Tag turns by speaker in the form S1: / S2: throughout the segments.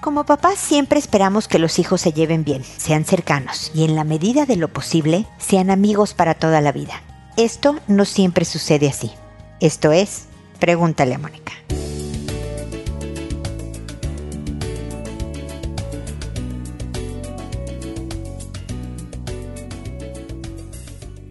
S1: Como papás siempre esperamos que los hijos se lleven bien, sean cercanos y en la medida de lo posible sean amigos para toda la vida. Esto no siempre sucede así. Esto es, pregúntale a Mónica.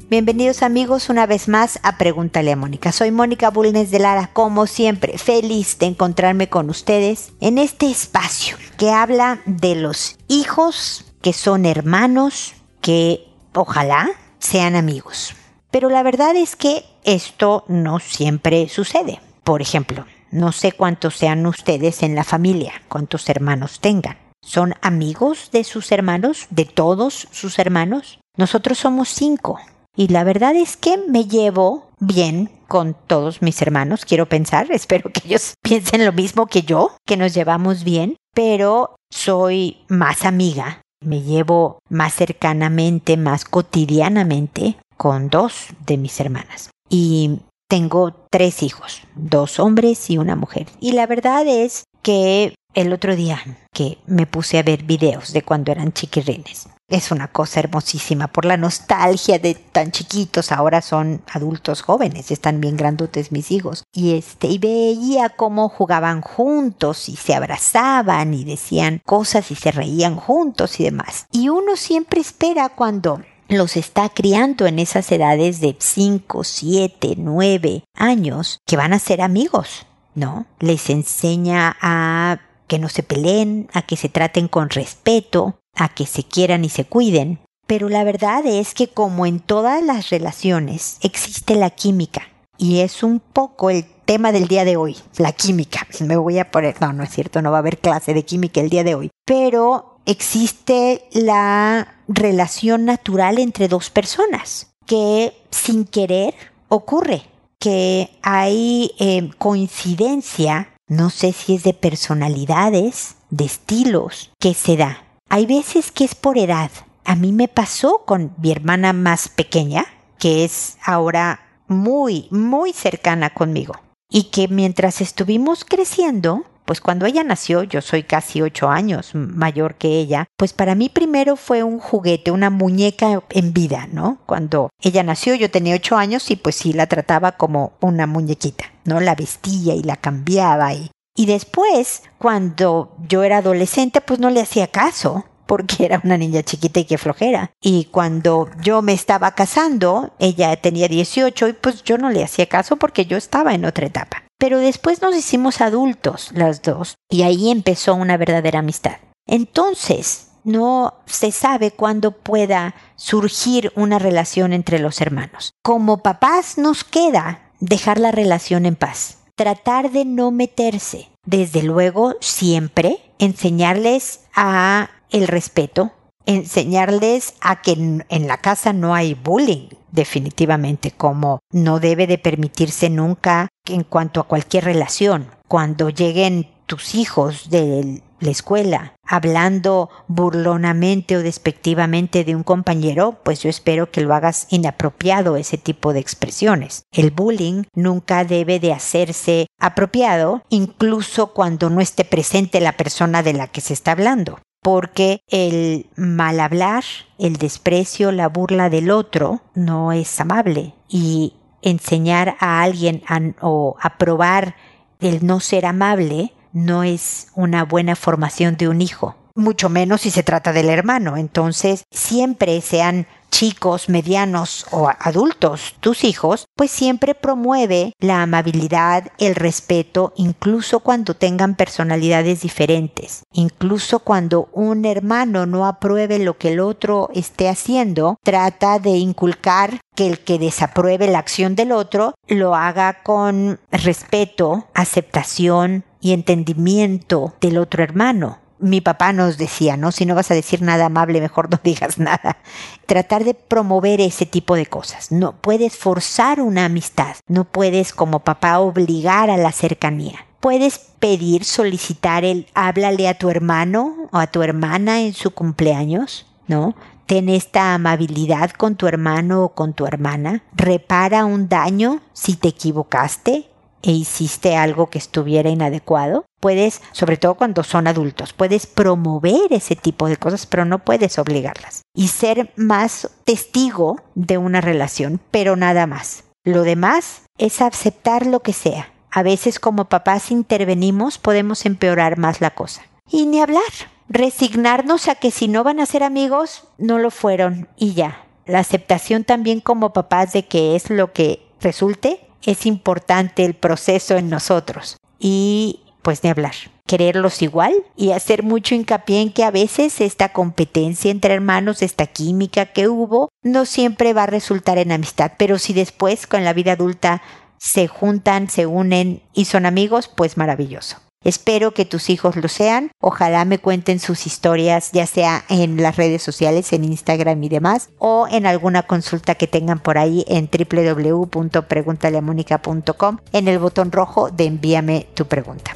S1: Bienvenidos amigos una vez más a Pregúntale a Mónica. Soy Mónica Bulnes de Lara, como siempre, feliz de encontrarme con ustedes en este espacio que habla de los hijos que son hermanos, que ojalá sean amigos. Pero la verdad es que esto no siempre sucede. Por ejemplo, no sé cuántos sean ustedes en la familia, cuántos hermanos tengan. ¿Son amigos de sus hermanos, de todos sus hermanos? Nosotros somos cinco y la verdad es que me llevo bien con todos mis hermanos, quiero pensar, espero que ellos piensen lo mismo que yo, que nos llevamos bien, pero soy más amiga, me llevo más cercanamente, más cotidianamente con dos de mis hermanas. Y tengo tres hijos, dos hombres y una mujer. Y la verdad es que el otro día que me puse a ver videos de cuando eran chiquirrines, es una cosa hermosísima por la nostalgia de tan chiquitos, ahora son adultos jóvenes, están bien grandotes mis hijos. Y este, y veía cómo jugaban juntos y se abrazaban y decían cosas y se reían juntos y demás. Y uno siempre espera cuando los está criando en esas edades de 5, 7, 9 años que van a ser amigos, ¿no? Les enseña a que no se peleen, a que se traten con respeto, a que se quieran y se cuiden, pero la verdad es que como en todas las relaciones existe la química y es un poco el tema del día de hoy, la química. Me voy a poner, no, no es cierto, no va a haber clase de química el día de hoy, pero existe la relación natural entre dos personas que sin querer ocurre, que hay eh, coincidencia, no sé si es de personalidades, de estilos, que se da. Hay veces que es por edad. A mí me pasó con mi hermana más pequeña, que es ahora muy, muy cercana conmigo. Y que mientras estuvimos creciendo, pues cuando ella nació, yo soy casi ocho años mayor que ella, pues para mí primero fue un juguete, una muñeca en vida, ¿no? Cuando ella nació yo tenía ocho años y pues sí la trataba como una muñequita, ¿no? La vestía y la cambiaba y y después, cuando yo era adolescente, pues no le hacía caso porque era una niña chiquita y que flojera. Y cuando yo me estaba casando, ella tenía 18 y pues yo no le hacía caso porque yo estaba en otra etapa. Pero después nos hicimos adultos las dos y ahí empezó una verdadera amistad. Entonces, no se sabe cuándo pueda surgir una relación entre los hermanos. Como papás nos queda dejar la relación en paz tratar de no meterse. Desde luego, siempre enseñarles a el respeto, enseñarles a que en, la casa no hay bullying, definitivamente, como no debe de permitirse nunca en cuanto a cualquier relación. Cuando lleguen tus hijos de la escuela hablando burlonamente o despectivamente de un compañero, pues yo espero que lo hagas inapropiado ese tipo de expresiones. El bullying nunca debe de hacerse apropiado, incluso cuando no esté presente la persona de la que se está hablando porque el mal hablar, el desprecio, la burla del otro no es amable y enseñar a alguien o aprobar el no ser amable no es una buena formación de un hijo, mucho menos si se trata del hermano. Entonces, siempre sean chicos, medianos o adultos, tus hijos, pues siempre promueve la amabilidad, el respeto, incluso cuando tengan personalidades diferentes. Incluso cuando un hermano no apruebe lo que el otro esté haciendo, trata de inculcar que el que desapruebe la acción del otro lo haga con respeto, aceptación, y entendimiento del otro hermano. Mi papá nos decía, ¿no? Si no vas a decir nada amable, mejor no digas nada. Tratar de promover ese tipo de cosas. No puedes forzar una amistad. No puedes como papá obligar a la cercanía. Puedes pedir, solicitar el háblale a tu hermano o a tu hermana en su cumpleaños, ¿no? Ten esta amabilidad con tu hermano o con tu hermana. Repara un daño si te equivocaste e hiciste algo que estuviera inadecuado. Puedes, sobre todo cuando son adultos, puedes promover ese tipo de cosas, pero no puedes obligarlas. Y ser más testigo de una relación, pero nada más. Lo demás es aceptar lo que sea. A veces como papás intervenimos, podemos empeorar más la cosa. Y ni hablar. Resignarnos a que si no van a ser amigos, no lo fueron y ya. La aceptación también como papás de que es lo que resulte es importante el proceso en nosotros. Y pues ni hablar. Quererlos igual y hacer mucho hincapié en que a veces esta competencia entre hermanos, esta química que hubo, no siempre va a resultar en amistad. Pero si después con la vida adulta se juntan, se unen y son amigos, pues maravilloso. Espero que tus hijos lo sean. Ojalá me cuenten sus historias, ya sea en las redes sociales, en Instagram y demás, o en alguna consulta que tengan por ahí en www.preguntaleamónica.com en el botón rojo de envíame tu pregunta.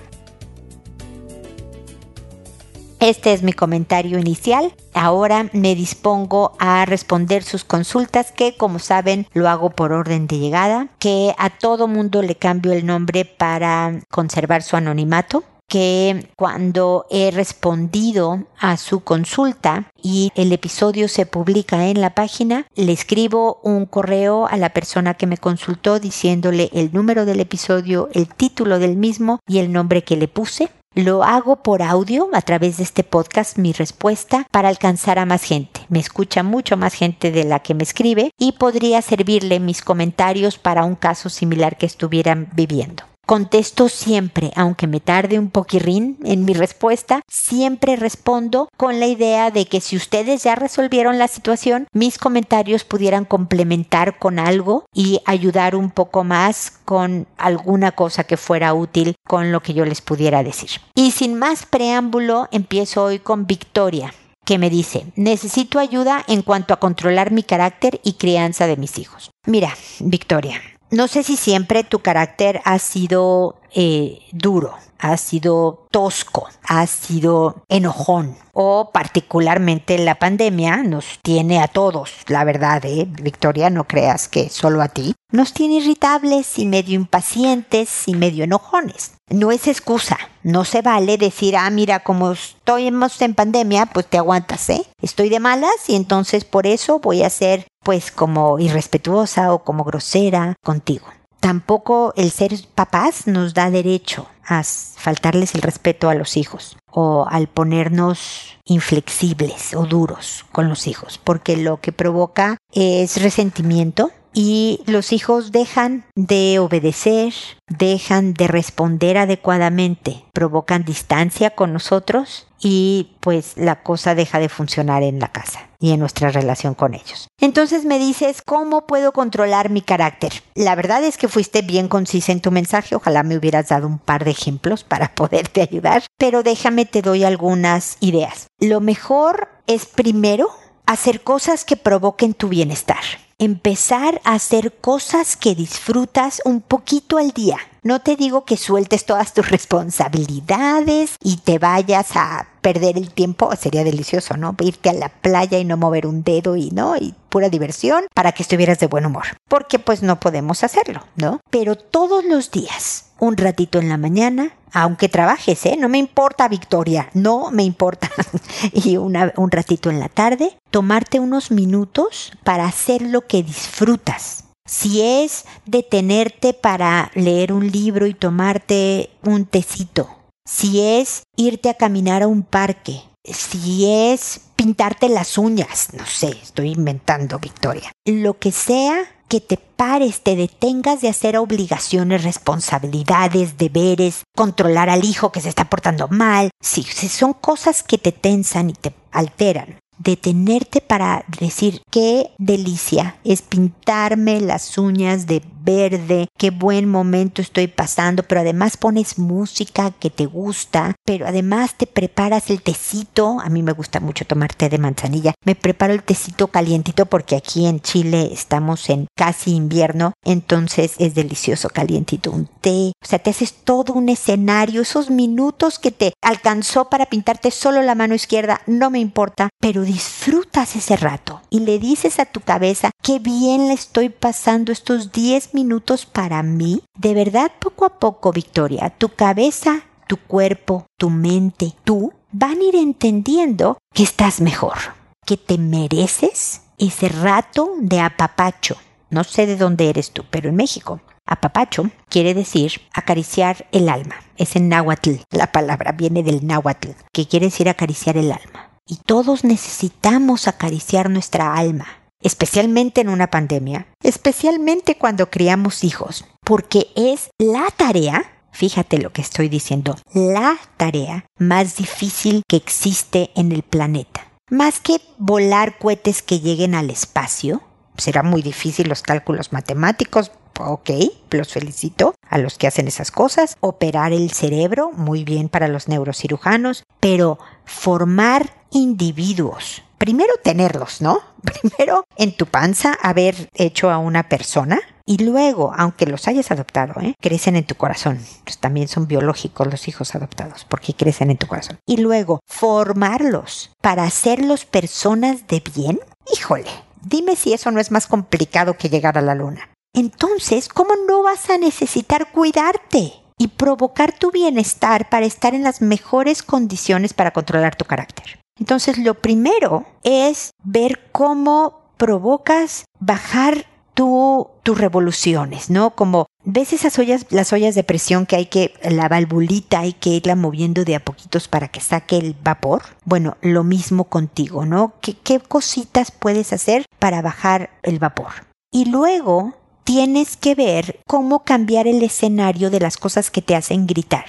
S1: Este es mi comentario inicial. Ahora me dispongo a responder sus consultas que como saben lo hago por orden de llegada, que a todo mundo le cambio el nombre para conservar su anonimato que cuando he respondido a su consulta y el episodio se publica en la página, le escribo un correo a la persona que me consultó diciéndole el número del episodio, el título del mismo y el nombre que le puse lo hago por audio a través de este podcast, mi respuesta, para alcanzar a más gente. Me escucha mucho más gente de la que me escribe y podría servirle mis comentarios para un caso similar que estuvieran viviendo. Contesto siempre, aunque me tarde un poquirrín en mi respuesta, siempre respondo con la idea de que si ustedes ya resolvieron la situación, mis comentarios pudieran complementar con algo y ayudar un poco más con alguna cosa que fuera útil con lo que yo les pudiera decir. Y sin más preámbulo, empiezo hoy con Victoria que me dice, necesito ayuda en cuanto a controlar mi carácter y crianza de mis hijos. Mira, Victoria, no sé si siempre tu carácter ha sido eh, duro, ha sido tosco, ha sido enojón o particularmente la pandemia nos tiene a todos, la verdad, ¿eh? Victoria, no creas que solo a ti, nos tiene irritables y medio impacientes y medio enojones. No es excusa, no se vale decir, ah, mira, como estoy en pandemia, pues te aguantas, ¿eh? Estoy de malas y entonces por eso voy a ser pues como irrespetuosa o como grosera contigo. Tampoco el ser papás nos da derecho a faltarles el respeto a los hijos o al ponernos inflexibles o duros con los hijos, porque lo que provoca es resentimiento, y los hijos dejan de obedecer, dejan de responder adecuadamente, provocan distancia con nosotros y pues la cosa deja de funcionar en la casa y en nuestra relación con ellos. Entonces me dices, ¿cómo puedo controlar mi carácter? La verdad es que fuiste bien concisa en tu mensaje, ojalá me hubieras dado un par de ejemplos para poderte ayudar, pero déjame te doy algunas ideas. Lo mejor es primero hacer cosas que provoquen tu bienestar empezar a hacer cosas que disfrutas un poquito al día. No te digo que sueltes todas tus responsabilidades y te vayas a perder el tiempo, sería delicioso, ¿no? Irte a la playa y no mover un dedo y no, y pura diversión para que estuvieras de buen humor. Porque pues no podemos hacerlo, ¿no? Pero todos los días, un ratito en la mañana, aunque trabajes, ¿eh? No me importa, Victoria, no me importa. y un ratito en la tarde, tomarte unos minutos para hacer lo que disfrutas. Si es detenerte para leer un libro y tomarte un tecito, si es irte a caminar a un parque, si es pintarte las uñas, no sé, estoy inventando, Victoria. Lo que sea que te pares, te detengas de hacer obligaciones, responsabilidades, deberes, controlar al hijo que se está portando mal, si, si son cosas que te tensan y te alteran, detenerte para decir qué delicia es pintarme las uñas de verde, qué buen momento estoy pasando, pero además pones música que te gusta, pero además te preparas el tecito, a mí me gusta mucho tomar té de manzanilla, me preparo el tecito calientito porque aquí en Chile estamos en casi invierno, entonces es delicioso calientito un té, o sea, te haces todo un escenario, esos minutos que te alcanzó para pintarte solo la mano izquierda, no me importa, pero disfrutas ese rato y le dices a tu cabeza qué bien le estoy pasando estos 10 10 minutos para mí? De verdad, poco a poco, Victoria, tu cabeza, tu cuerpo, tu mente, tú van a ir entendiendo que estás mejor, que te mereces ese rato de apapacho. No sé de dónde eres tú, pero en México. Apapacho quiere decir acariciar el alma. Es en náhuatl. La palabra viene del náhuatl, que quiere decir acariciar el alma. Y todos necesitamos acariciar nuestra alma, especialmente en una pandemia, especialmente cuando criamos hijos, porque es la tarea Fíjate lo que estoy diciendo, la tarea más difícil que existe en el planeta. Más que volar cohetes que lleguen al espacio, será muy difícil los cálculos matemáticos, ok, los felicito a los que hacen esas cosas, operar el cerebro, muy bien para los neurocirujanos, pero formar individuos, primero tenerlos, ¿no? Primero en tu panza haber hecho a una persona, y luego, aunque los hayas adoptado, ¿eh? crecen en tu corazón. Pues también son biológicos los hijos adoptados, porque crecen en tu corazón. Y luego, formarlos para hacerlos personas de bien. Híjole, dime si eso no es más complicado que llegar a la luna. Entonces, ¿cómo no vas a necesitar cuidarte? y provocar tu bienestar para estar en las mejores condiciones para controlar tu carácter. Entonces, lo primero es ver cómo provocas bajar tus revoluciones, ¿no? Como ves esas ollas, las ollas de presión que hay que, la valvulita hay que irla moviendo de a poquitos para que saque el vapor. Bueno, lo mismo contigo, ¿no? ¿Qué, qué cositas puedes hacer para bajar el vapor? Y luego tienes que ver cómo cambiar el escenario de las cosas que te hacen gritar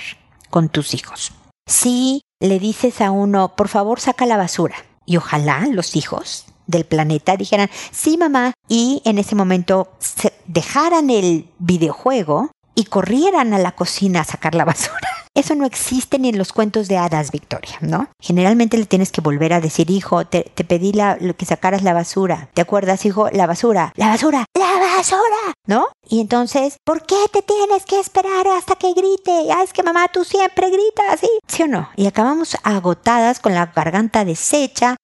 S1: con tus hijos. Si le dices a uno, por favor, saca la basura, y ojalá los hijos del planeta dijeran, sí mamá, y en ese momento dejaran el videojuego y corrieran a la cocina a sacar la basura. Eso no existe ni en los cuentos de hadas, Victoria, ¿no? Generalmente le tienes que volver a decir, hijo, te, pedí la, que sacaras la basura. ¿Te acuerdas, hijo? La basura, la basura, la basura, ¿no? Y entonces, ¿por qué te tienes que esperar hasta que grite? Ah, es que mamá, tú siempre gritas, ¿sí? ¿Sí o no? Y acabamos agotadas con la garganta deshecha.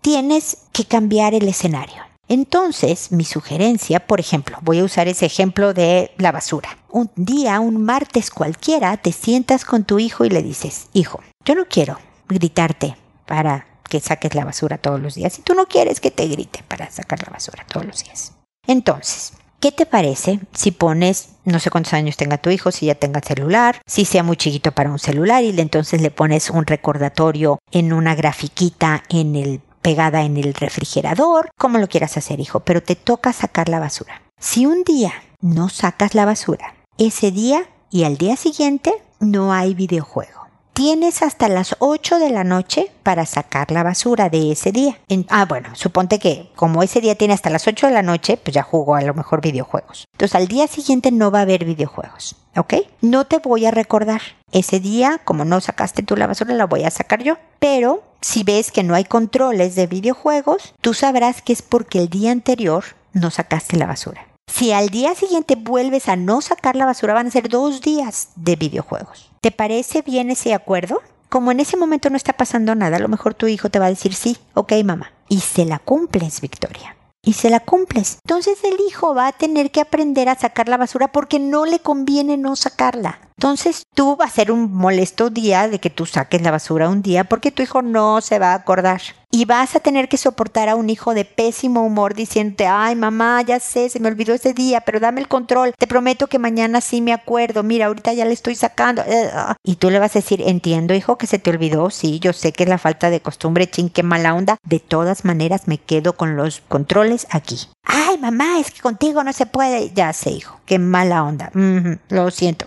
S1: Tienes que cambiar el escenario. Entonces, mi sugerencia, por ejemplo, voy a usar ese ejemplo de la basura. Un día, un martes cualquiera, te sientas con tu hijo y le dices, hijo, yo no quiero gritarte para que saques la basura todos los días y tú no quieres que te grite para sacar la basura todos los días. Entonces, ¿Qué te parece si pones, no sé cuántos años tenga tu hijo, si ya tenga celular, si sea muy chiquito para un celular y entonces le pones un recordatorio en una grafiquita en el pegada en el refrigerador, como lo quieras hacer, hijo, pero te toca sacar la basura. Si un día no sacas la basura, ese día y al día siguiente no hay videojuego tienes hasta las 8 de la noche para sacar la basura de ese día. ah, bueno, suponte que como ese día tiene hasta las 8 de la noche, pues ya jugó a lo mejor videojuegos. Entonces al día siguiente no va a haber videojuegos, ¿ok? No te voy a recordar. Ese día, como no sacaste tú la basura, la voy a sacar yo. Pero si ves que no hay controles de videojuegos, tú sabrás que es porque el día anterior no sacaste la basura. Si al día siguiente vuelves a no sacar la basura, van a ser dos días de videojuegos. ¿Te parece bien ese acuerdo? Como en ese momento no está pasando nada, a lo mejor tu hijo te va a decir sí, ok mamá. Y se la cumples, Victoria. Y se la cumples. Entonces el hijo va a tener que aprender a sacar la basura porque no le conviene no sacarla. Entonces tú va a ser un molesto día de que tú saques la basura un día porque tu hijo no se va a acordar. Y vas a tener que soportar a un hijo de pésimo humor diciéndote, ay mamá, ya sé, se me olvidó ese día, pero dame el control, te prometo que mañana sí me acuerdo, mira, ahorita ya le estoy sacando. Y tú le vas a decir, entiendo hijo que se te olvidó, sí, yo sé que es la falta de costumbre, ching, qué mala onda, de todas maneras me quedo con los controles aquí. Ay mamá, es que contigo no se puede, ya sé hijo, qué mala onda, lo siento,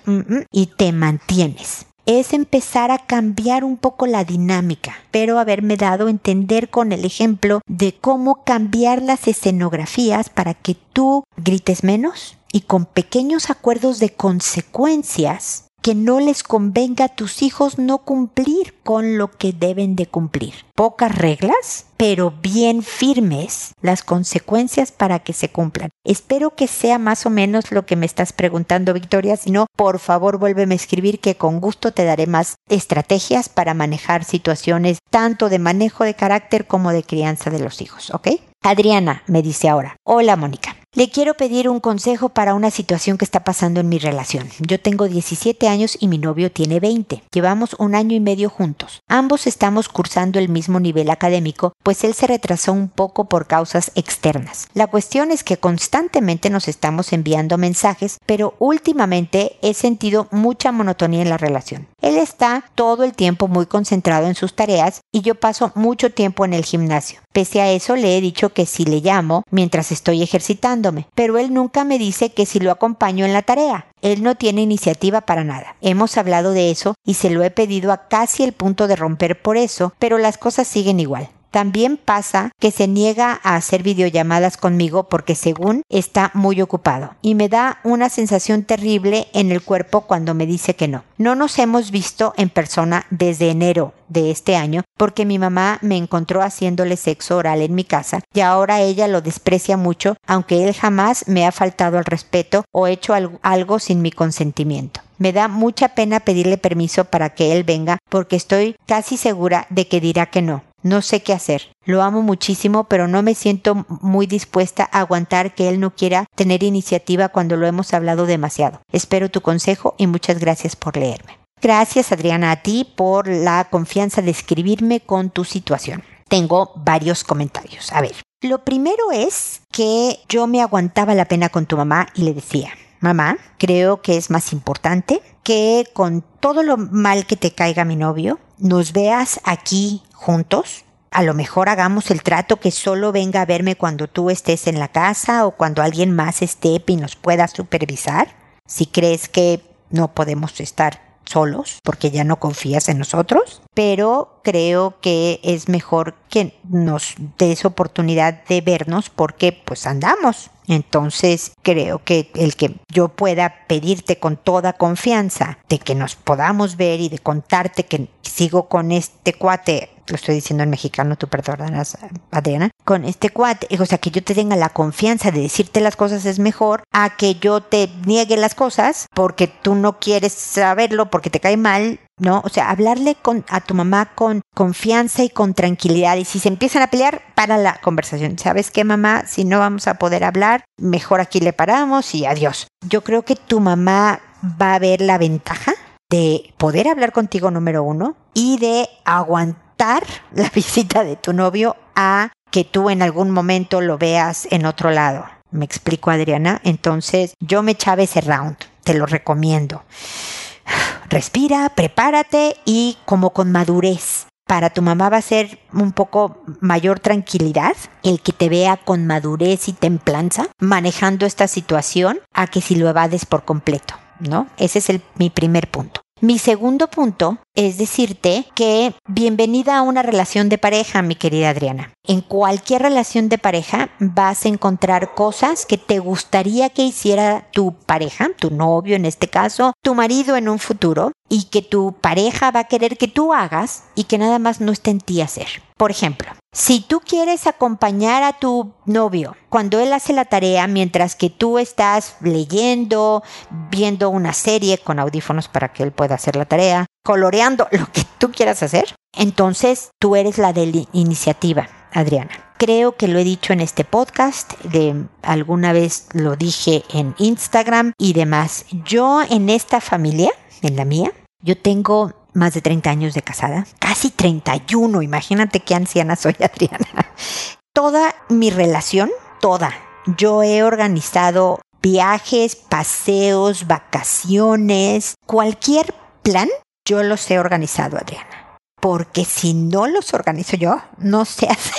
S1: y te mantienes es empezar a cambiar un poco la dinámica, pero haberme dado a entender con el ejemplo de cómo cambiar las escenografías para que tú grites menos y con pequeños acuerdos de consecuencias que no les convenga a tus hijos no cumplir con lo que deben de cumplir. Pocas reglas, pero bien firmes las consecuencias para que se cumplan. Espero que sea más o menos lo que me estás preguntando, Victoria. Si no, por favor, vuélveme a escribir que con gusto te daré más estrategias para manejar situaciones tanto de manejo de carácter como de crianza de los hijos, ¿ok? Adriana me dice ahora, hola Mónica, le quiero pedir un consejo para una situación que está pasando en mi relación. Yo tengo 17 años y mi novio tiene 20. Llevamos un año y medio juntos. Ambos estamos cursando el mismo nivel académico, pues él se retrasó un poco por causas externas. La cuestión es que constantemente nos estamos enviando mensajes, pero últimamente he sentido mucha monotonía en la relación. Él está todo el tiempo muy concentrado en sus tareas y yo paso mucho tiempo en el gimnasio. Pese a eso le he dicho que si le llamo mientras estoy ejercitándome, pero él nunca me dice que si lo acompaño en la tarea. Él no tiene iniciativa para nada. Hemos hablado de eso y se lo he pedido a casi el punto de romper por eso, pero las cosas siguen igual. También pasa que se niega a hacer videollamadas conmigo porque según está muy ocupado y me da una sensación terrible en el cuerpo cuando me dice que no. No nos hemos visto en persona desde enero de este año porque mi mamá me encontró haciéndole sexo oral en mi casa y ahora ella lo desprecia mucho aunque él jamás me ha faltado al respeto o hecho algo sin mi consentimiento. Me da mucha pena pedirle permiso para que él venga porque estoy casi segura de que dirá que no. No sé qué hacer. Lo amo muchísimo, pero no me siento muy dispuesta a aguantar que él no quiera tener iniciativa cuando lo hemos hablado demasiado. Espero tu consejo y muchas gracias por leerme. Gracias Adriana a ti por la confianza de escribirme con tu situación. Tengo varios comentarios. A ver, lo primero es que yo me aguantaba la pena con tu mamá y le decía, mamá, creo que es más importante que con todo lo mal que te caiga mi novio, nos veas aquí juntos. A lo mejor hagamos el trato que solo venga a verme cuando tú estés en la casa o cuando alguien más esté y nos pueda supervisar. Si crees que no podemos estar solos porque ya no confías en nosotros, pero creo que es mejor que nos des oportunidad de vernos porque pues andamos. Entonces creo que el que yo pueda pedirte con toda confianza de que nos podamos ver y de contarte que sigo con este cuate lo estoy diciendo en mexicano, tú perdonarás, Adriana, con este cuate, o sea, que yo te tenga la confianza de decirte las cosas es mejor a que yo te niegue las cosas porque tú no quieres saberlo, porque te cae mal, ¿no? O sea, hablarle con, a tu mamá con confianza y con tranquilidad. Y si se empiezan a pelear, para la conversación. ¿Sabes qué, mamá? Si no vamos a poder hablar, mejor aquí le paramos y adiós. Yo creo que tu mamá va a ver la ventaja de poder hablar contigo número uno y de la visita de tu novio a que tú en algún momento lo veas en otro lado. Me explico, Adriana. Entonces, yo me echaba ese round. Te lo recomiendo. Respira, prepárate y como con madurez. Para tu mamá va a ser un poco mayor tranquilidad el que te vea con madurez y templanza manejando esta situación a que si lo evades por completo. ¿no? Ese es el, mi primer punto. Mi segundo punto es decirte que bienvenida a una relación de pareja, mi querida Adriana. En cualquier relación de pareja vas a encontrar cosas que te gustaría que hiciera tu pareja, tu novio en este caso, tu marido en un futuro, y que tu pareja va a querer que tú hagas y que nada más no esté en ti hacer. Por ejemplo, si tú quieres acompañar a tu novio cuando él hace la tarea mientras que tú estás leyendo, viendo una serie con audífonos para que él pueda hacer la tarea, coloreando lo que tú quieras hacer, entonces tú eres la de la iniciativa, Adriana. Creo que lo he dicho en este podcast, de alguna vez lo dije en Instagram y demás. Yo en esta familia, en la mía, yo tengo más de 30 años de casada, casi 31, imagínate qué anciana soy Adriana. Toda mi relación, toda, yo he organizado viajes, paseos, vacaciones, cualquier plan, yo los he organizado Adriana. Porque si no los organizo yo, no se hace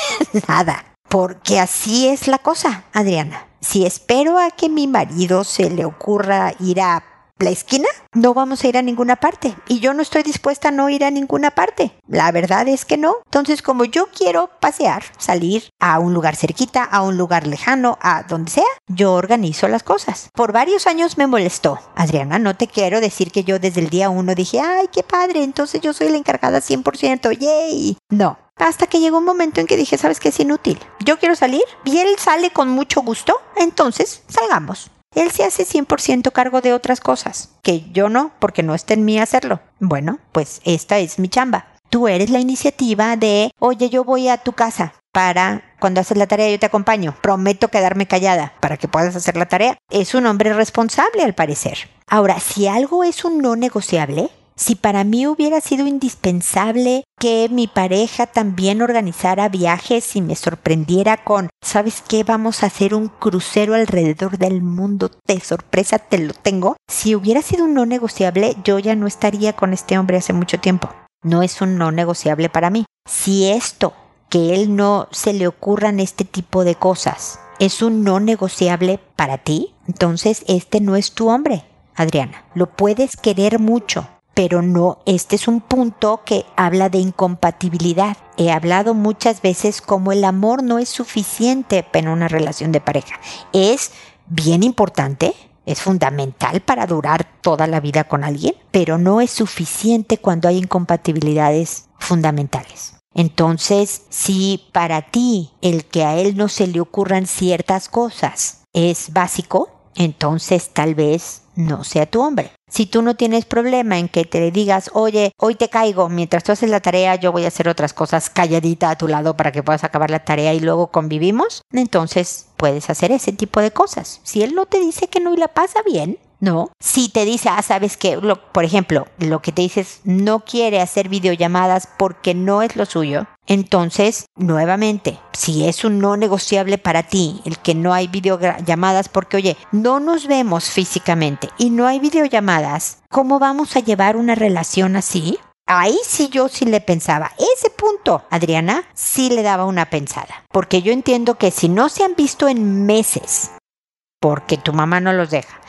S1: nada. Porque así es la cosa, Adriana. Si espero a que mi marido se le ocurra ir a la esquina, no vamos a ir a ninguna parte. Y yo no estoy dispuesta a no ir a ninguna parte. La verdad es que no. Entonces, como yo quiero pasear, salir a un lugar cerquita, a un lugar lejano, a donde sea, yo organizo las cosas. Por varios años me molestó. Adriana, no te quiero decir que yo desde el día uno dije, ay, qué padre, entonces yo soy la encargada 100%, yay. No, Hasta que llegó un momento en que dije, ¿sabes qué es inútil? Yo quiero salir y él sale con mucho gusto, entonces salgamos. Él se hace 100% cargo de otras cosas, que yo no, porque no está en mí hacerlo. Bueno, pues esta es mi chamba. Tú eres la iniciativa de, oye, yo voy a tu casa para cuando haces la tarea yo te acompaño. Prometo quedarme callada para que puedas hacer la tarea. Es un hombre responsable al parecer. Ahora, si algo es un no negociable, si para mí hubiera sido indispensable que mi pareja también organizara viajes y me sorprendiera con, ¿sabes qué? Vamos a hacer un crucero alrededor del mundo, de sorpresa te lo tengo. Si hubiera sido un no negociable, yo ya no estaría con este hombre hace mucho tiempo. No es un no negociable para mí. Si esto, que él no se le ocurran este tipo de cosas, es un no negociable para ti, entonces este no es tu hombre, Adriana. Lo puedes querer mucho, pero no, este es un punto que habla de incompatibilidad. He hablado muchas veces como el amor no es suficiente en una relación de pareja. Es bien importante, es fundamental para durar toda la vida con alguien, pero no es suficiente cuando hay incompatibilidades fundamentales. Entonces, si para ti el que a él no se le ocurran ciertas cosas es básico, entonces tal vez no sea tu hombre. Si tú no tienes problema en que te digas, oye, hoy te caigo, mientras tú haces la tarea, yo voy a hacer otras cosas calladita a tu lado para que puedas acabar la tarea y luego convivimos, entonces puedes hacer ese tipo de cosas. Si él no te dice que no y la pasa bien, ¿no? Si te dice, ah, sabes que, por ejemplo, lo que te dices, no quiere hacer videollamadas porque no es lo suyo, entonces, nuevamente, si es un no negociable para ti el que no hay videollamadas porque, oye, no nos vemos físicamente y no hay videollamadas, ¿cómo vamos a llevar una relación así? Ahí sí yo sí le pensaba. Ese punto, Adriana, sí le daba una pensada. Porque yo entiendo que si no se han visto en meses, porque tu mamá no los deja,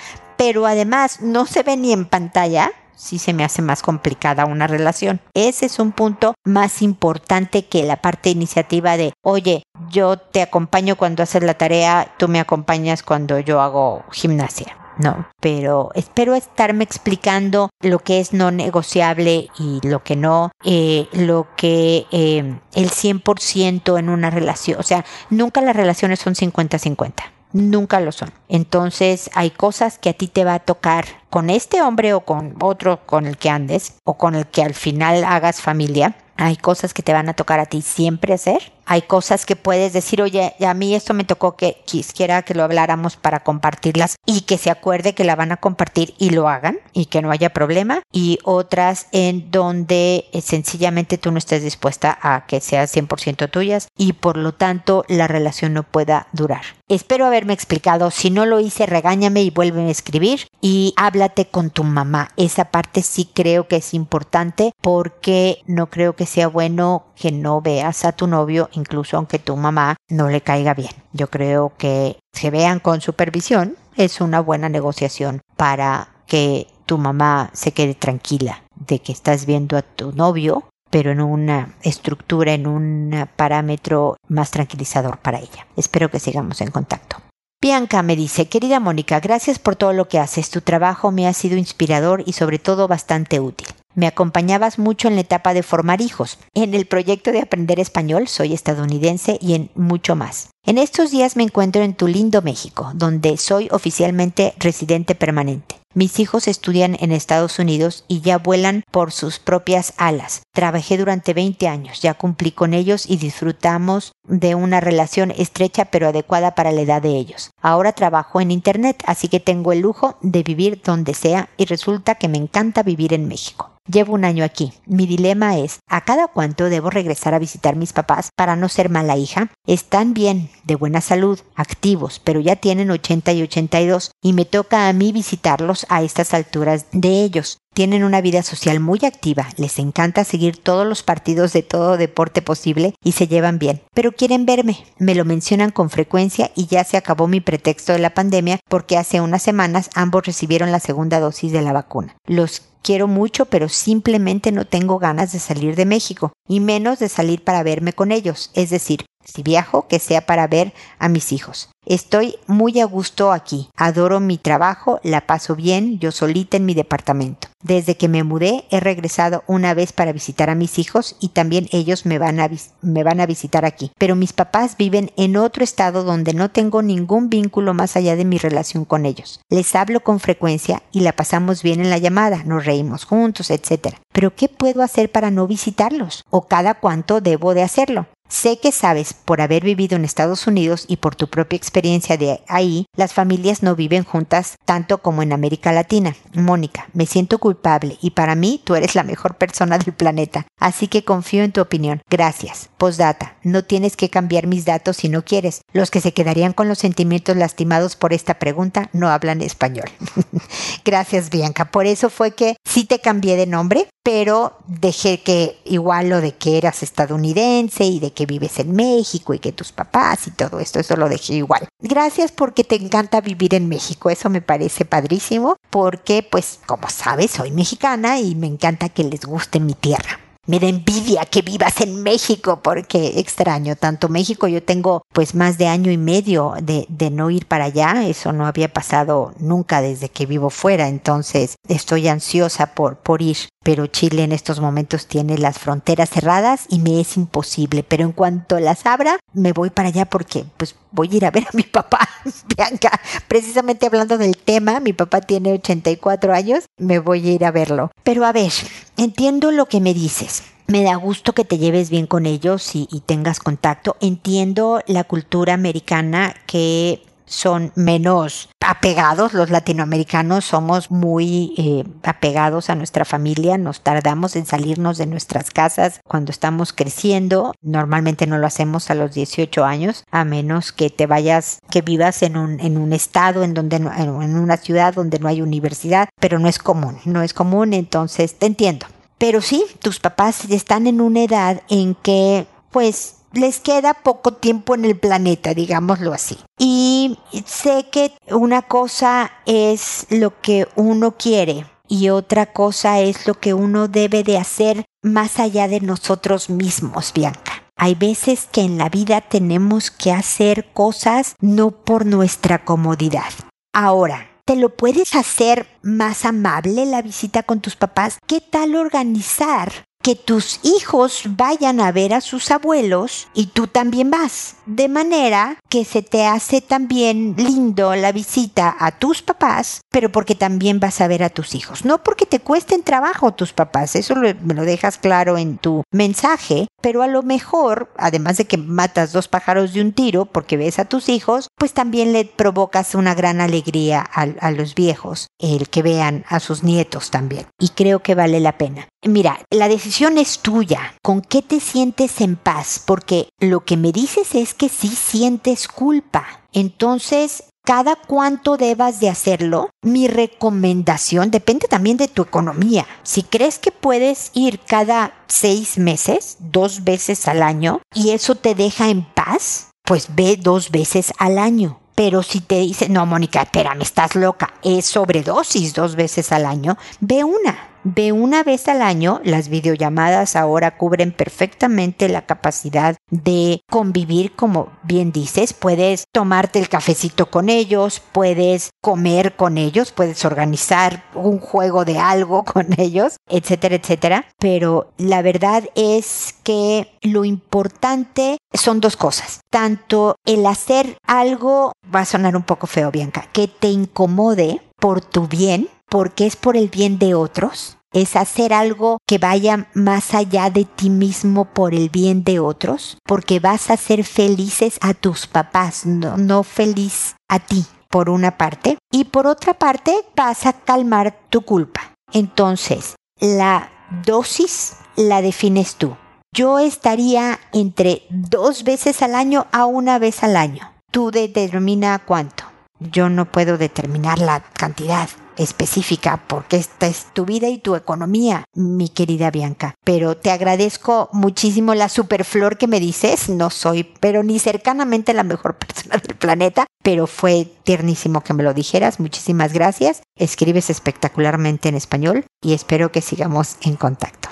S1: pero además no se ve ni en pantalla, sí se me hace más complicada una relación. Ese es un punto más importante que la parte iniciativa de, oye, yo te acompaño cuando haces la tarea, tú me acompañas cuando yo hago gimnasia. No, pero espero estarme explicando lo que es no negociable y lo que no, eh, lo que eh, el 100% en una relación, o sea, nunca las relaciones son 50-50 nunca lo son. Entonces hay cosas que a ti te va a tocar con este hombre o con otro con el que andes o con el que al final hagas familia. Hay cosas que te van a tocar a ti siempre hacer hay cosas que puedes decir, oye, a mí esto me tocó que quisiera que lo habláramos para compartirlas y que se acuerde que la van a compartir y lo hagan y que no haya problema. Y otras en donde eh, sencillamente tú no estés dispuesta a que sean 100% tuyas y por lo tanto la relación no pueda durar. Espero haberme explicado. Si no lo hice, regáñame y vuélveme a escribir y háblate con tu mamá. Esa parte sí creo que es importante porque no creo que sea bueno que no veas a tu novio incluso aunque tu mamá no le caiga bien. Yo creo que se vean con supervisión es una buena negociación para que tu mamá se quede tranquila de que estás viendo a tu novio, pero en una estructura, en un parámetro más tranquilizador para ella. Espero que sigamos en contacto. Bianca me dice, querida Mónica, gracias por todo lo que haces. Tu trabajo me ha sido inspirador y sobre todo bastante útil. Me acompañabas mucho en la etapa de formar hijos, en el proyecto de aprender español, soy estadounidense y en mucho más. En estos días me encuentro en tu lindo México, donde soy oficialmente residente permanente. Mis hijos estudian en Estados Unidos y ya vuelan por sus propias alas. Trabajé durante 20 años, ya cumplí con ellos y disfrutamos de una relación estrecha pero adecuada para la edad de ellos. Ahora trabajo en Internet, así que tengo el lujo de vivir donde sea y resulta que me encanta vivir en México. Llevo un año aquí. Mi dilema es, ¿a cada cuánto debo regresar a visitar mis papás para no ser mala hija? Están bien, de buena salud, activos, pero ya tienen 80 y 82 y me toca a mí visitarlos a estas alturas de ellos. Tienen una vida social muy activa, les encanta seguir todos los partidos de todo deporte posible y se llevan bien. Pero quieren verme, me lo mencionan con frecuencia y ya se acabó mi pretexto de la pandemia porque hace unas semanas ambos recibieron la segunda dosis de la vacuna. Los quiero mucho, pero simplemente no tengo ganas de salir de México, y menos de salir para verme con ellos, es decir, si viajo, que sea para ver a mis hijos. Estoy muy a gusto aquí, adoro mi trabajo, la paso bien yo solita en mi departamento. Desde que me mudé he regresado una vez para visitar a mis hijos y también ellos me van a, visitar aquí. Pero mis papás viven en otro estado donde no tengo ningún vínculo más allá de mi relación con ellos. Les hablo con frecuencia y la pasamos bien en la llamada, nos reímos juntos, etc. Pero ¿qué puedo hacer para no visitarlos? ¿O cada cuánto debo de hacerlo? Sé que sabes, por haber vivido en Estados Unidos y por tu propia experiencia de ahí, las familias no viven juntas tanto como en América Latina. Mónica, me siento culpable y para mí tú eres la mejor persona del planeta, así que confío en tu opinión. Gracias. Postdata, no tienes que cambiar mis datos si no quieres. Los que se quedarían con los sentimientos lastimados por esta pregunta no hablan español. Gracias, Bianca. Por eso fue que sí te cambié de nombre, pero dejé que igual lo de que eras estadounidense y de que vives en México y que tus papás y todo esto, eso lo dejé igual. Gracias porque te encanta vivir en México, eso me parece padrísimo porque pues como sabes soy mexicana y me encanta que les guste mi tierra. Me da envidia que vivas en México porque extraño tanto México. Yo tengo pues más de año y medio de, de, no ir para allá. Eso no había pasado nunca desde que vivo fuera. Entonces estoy ansiosa por, por ir pero Chile en estos momentos tiene las fronteras cerradas y me es imposible. Pero en cuanto las abra, me voy para allá porque pues voy a ir a ver a mi papá, Bianca. Precisamente hablando del tema, mi papá tiene 84 años, me voy a ir a verlo. Pero a ver, entiendo lo que me dices. Me da gusto que te lleves bien con ellos y, y tengas contacto. Entiendo la cultura americana que son menos apegados, los latinoamericanos somos muy eh, apegados a nuestra familia, nos tardamos en salirnos de nuestras casas cuando estamos creciendo, normalmente no lo hacemos a los 18 años, a menos que te vayas, que vivas en un, en un estado, en, donde en una ciudad donde no hay universidad, pero no es común, no es común, entonces te entiendo. Pero sí, tus papás están en una edad en que pues les queda poco tiempo en el planeta, digámoslo así. Y sé que una cosa es lo que uno quiere y otra cosa es lo que uno debe de hacer más allá de nosotros mismos, Bianca. Hay veces que en la vida tenemos que hacer cosas no por nuestra comodidad. Ahora, ¿Te lo puedes hacer más amable la visita con tus papás? ¿Qué tal organizar que tus hijos vayan a ver a sus abuelos y tú también vas. De manera que se te hace también lindo la visita a tus papás, pero porque también vas a ver a tus hijos. No porque te cuesten trabajo tus papás, eso me lo dejas claro en tu mensaje, pero a lo mejor, además de que matas dos pájaros de un tiro porque ves a tus hijos, pues también le provocas una gran alegría a, a los viejos, el que vean a sus nietos también. Y creo que vale la pena. Mira, la decisión es tuya. ¿Con qué te sientes en paz? Porque lo que me dices es que sí sientes culpa. Entonces, cada cuánto debas de hacerlo, mi recomendación depende también de tu economía. Si crees que puedes ir cada seis meses, dos veces al año, y eso te deja en paz, pues ve dos veces al año. Pero si te dice, no, Mónica, espérame, estás loca, es sobredosis dos veces al año, ve una Ve una vez al año, las videollamadas ahora cubren perfectamente la capacidad de convivir, como bien dices, puedes tomarte el cafecito con ellos, puedes comer con ellos, puedes organizar un juego de algo con ellos, etcétera, etcétera. Pero la verdad es que lo importante son dos cosas. Tanto el hacer algo, va a sonar un poco feo, Bianca, que te incomode por tu bien, porque es por el bien de otros, es hacer algo que vaya más allá de ti mismo por el bien de otros, porque vas a ser felices a tus papás, no, no feliz a ti, por una parte, y por otra parte vas a calmar tu culpa. Entonces, la dosis la defines tú. Yo estaría entre dos veces al año a una vez al año. Tú determina cuánto. Yo no puedo determinar la cantidad específica porque esta es tu vida y tu economía, mi querida Bianca. Pero te agradezco muchísimo la superflor que me dices. No soy, pero ni cercanamente la mejor persona del planeta, pero fue tiernísimo que me lo dijeras. Muchísimas gracias. Escribes espectacularmente en español y espero que sigamos en contacto.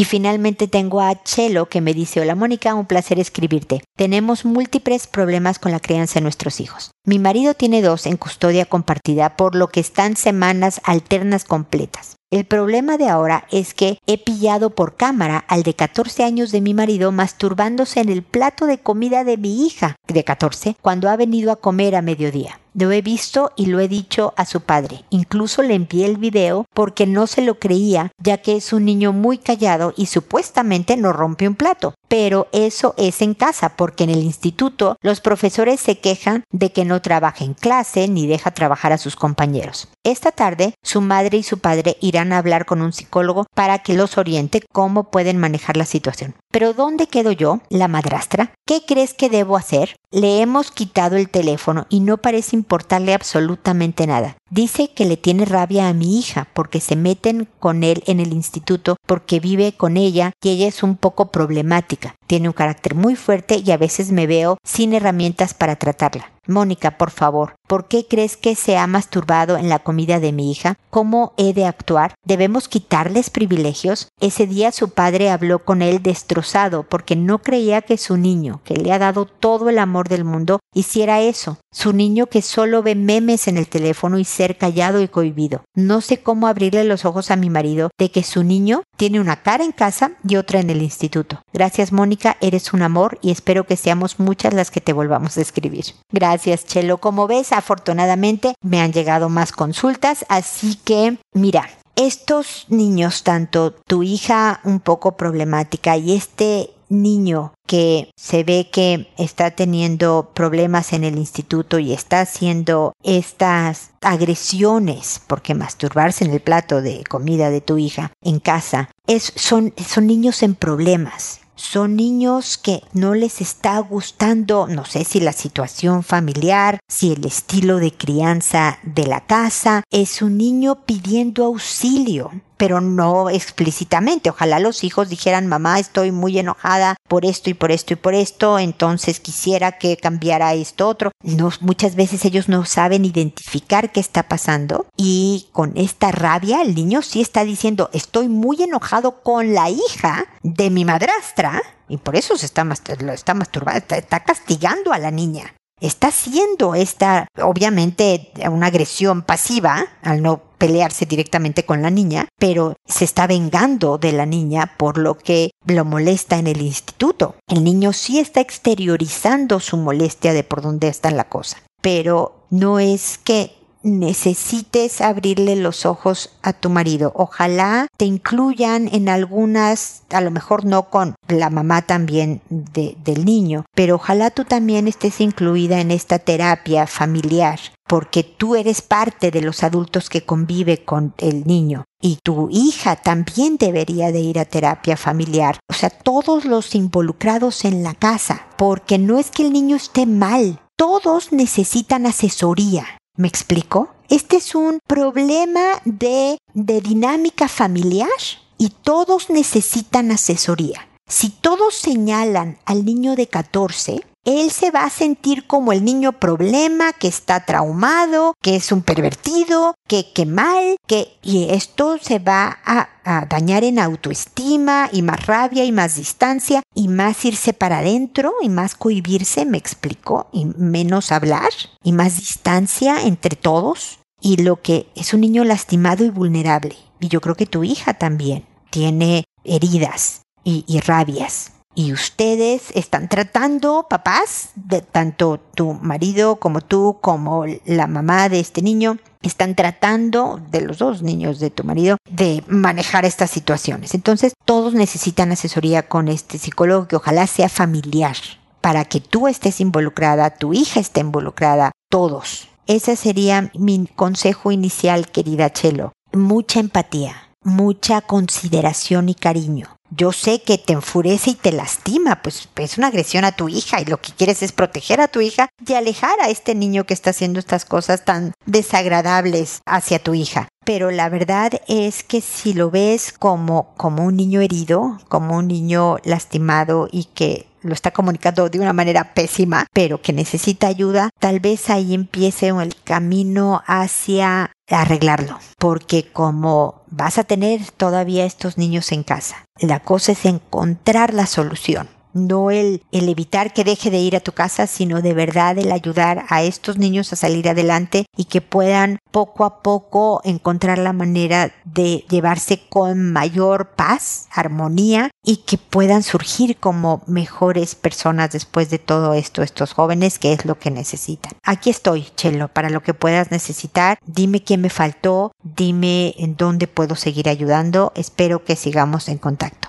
S1: Y finalmente tengo a Chelo que me dice, hola Mónica, un placer escribirte. Tenemos múltiples problemas con la crianza de nuestros hijos. Mi marido tiene dos en custodia compartida, por lo que están semanas alternas completas. El problema de ahora es que he pillado por cámara al de 14 años de mi marido masturbándose en el plato de comida de mi hija de 14 cuando ha venido a comer a mediodía. Lo he visto y lo he dicho a su padre. Incluso le envié el video porque no se lo creía, ya que es un niño muy callado y supuestamente no rompe un plato. Pero eso es en casa, porque en el instituto los profesores se quejan de que no trabaja en clase ni deja trabajar a sus compañeros. Esta tarde, su madre y su padre irán a hablar con un psicólogo para que los oriente cómo pueden manejar la situación. Pero ¿dónde quedo yo, la madrastra? ¿Qué crees que debo hacer? Le hemos quitado el teléfono y no parece importarle absolutamente nada. Dice que le tiene rabia a mi hija porque se meten con él en el instituto porque vive con ella y ella es un poco problemática. Tiene un carácter muy fuerte y a veces me veo sin herramientas para tratarla. Mónica, por favor, ¿por qué crees que se ha masturbado en la comida de mi hija? ¿Cómo he de actuar? ¿Debemos quitarles privilegios? Ese día su padre habló con él destrozado porque no creía que su niño, que le ha dado todo el amor del mundo, hiciera eso. Su niño que solo ve memes en el teléfono y ser callado y cohibido. No sé cómo abrirle los ojos a mi marido de que su niño tiene una cara en casa y otra en el instituto. Gracias Mónica, eres un amor y espero que seamos muchas las que te volvamos a escribir. Gracias Chelo. Como ves, afortunadamente me han llegado más consultas, así que mira, estos niños, tanto tu hija un poco problemática y este niño que se ve que está teniendo problemas en el instituto y está haciendo estas agresiones, porque masturbarse en el plato de comida de tu hija en casa, es, son, son niños en problemas son niños que no les está gustando, no sé si la situación familiar, si el estilo de crianza de la casa, es un niño pidiendo auxilio pero no explícitamente. Ojalá los hijos dijeran, mamá, estoy muy enojada por esto y por esto y por esto, entonces quisiera que cambiara esto otro. No, muchas veces ellos no saben identificar qué está pasando y con esta rabia el niño sí está diciendo, estoy muy enojado con la hija de mi madrastra y por eso se está, está masturbando, está castigando a la niña está haciendo esta, obviamente, una agresión pasiva al no pelearse directamente con la niña, pero se está vengando de la niña por lo que lo molesta en el instituto. El niño sí está exteriorizando su molestia de por dónde está la cosa, pero no es que necesites abrirle los ojos a tu marido. Ojalá te incluyan en algunas, a lo mejor no con la mamá también del niño, pero ojalá tú también estés incluida en esta terapia familiar porque tú eres parte de los adultos que convive con el niño y tu hija también debería de ir a terapia familiar. O sea, todos los involucrados en la casa, porque no es que el niño esté mal, todos necesitan asesoría. ¿Me explico? Este es un problema de, de dinámica familiar y todos necesitan asesoría. Si todos señalan al niño de 14, él se va a sentir como el niño problema, que está traumado, que es un pervertido, que, que mal, que y esto se va a, dañar en autoestima y más rabia y más distancia y más irse para adentro y más cohibirse, me explico, y menos hablar y más distancia entre todos y lo que es un niño lastimado y vulnerable. Y yo creo que tu hija también tiene heridas y, y rabias y ustedes están tratando, papás, de tanto tu marido como tú, como la mamá de este niño, están tratando, de los dos niños de tu marido, de manejar estas situaciones. Entonces, todos necesitan asesoría con este psicólogo que ojalá sea familiar, para que tú estés involucrada, tu hija esté involucrada, todos. Ese sería mi consejo inicial, querida Chelo. Mucha empatía, mucha consideración y cariño yo sé que te enfurece y te lastima, pues es una agresión a tu hija y lo que quieres es proteger a tu hija y alejar a este niño que está haciendo estas cosas tan desagradables hacia tu hija. Pero la verdad es que si lo ves como, como un niño herido, como un niño lastimado y que lo está comunicando de una manera pésima, pero que necesita ayuda, tal vez ahí empiece el camino hacia arreglarlo, porque como vas a tener todavía estos niños en casa, la cosa es encontrar la solución no el, el, evitar que deje de ir a tu casa, sino de verdad el ayudar a estos niños a salir adelante y que puedan poco a poco encontrar la manera de llevarse con mayor paz, armonía y que puedan surgir como mejores personas después de todo esto, estos jóvenes, que es lo que necesitan. Aquí estoy, Chelo, para lo que puedas necesitar. Dime qué me faltó, dime en dónde puedo seguir ayudando. Espero que sigamos en contacto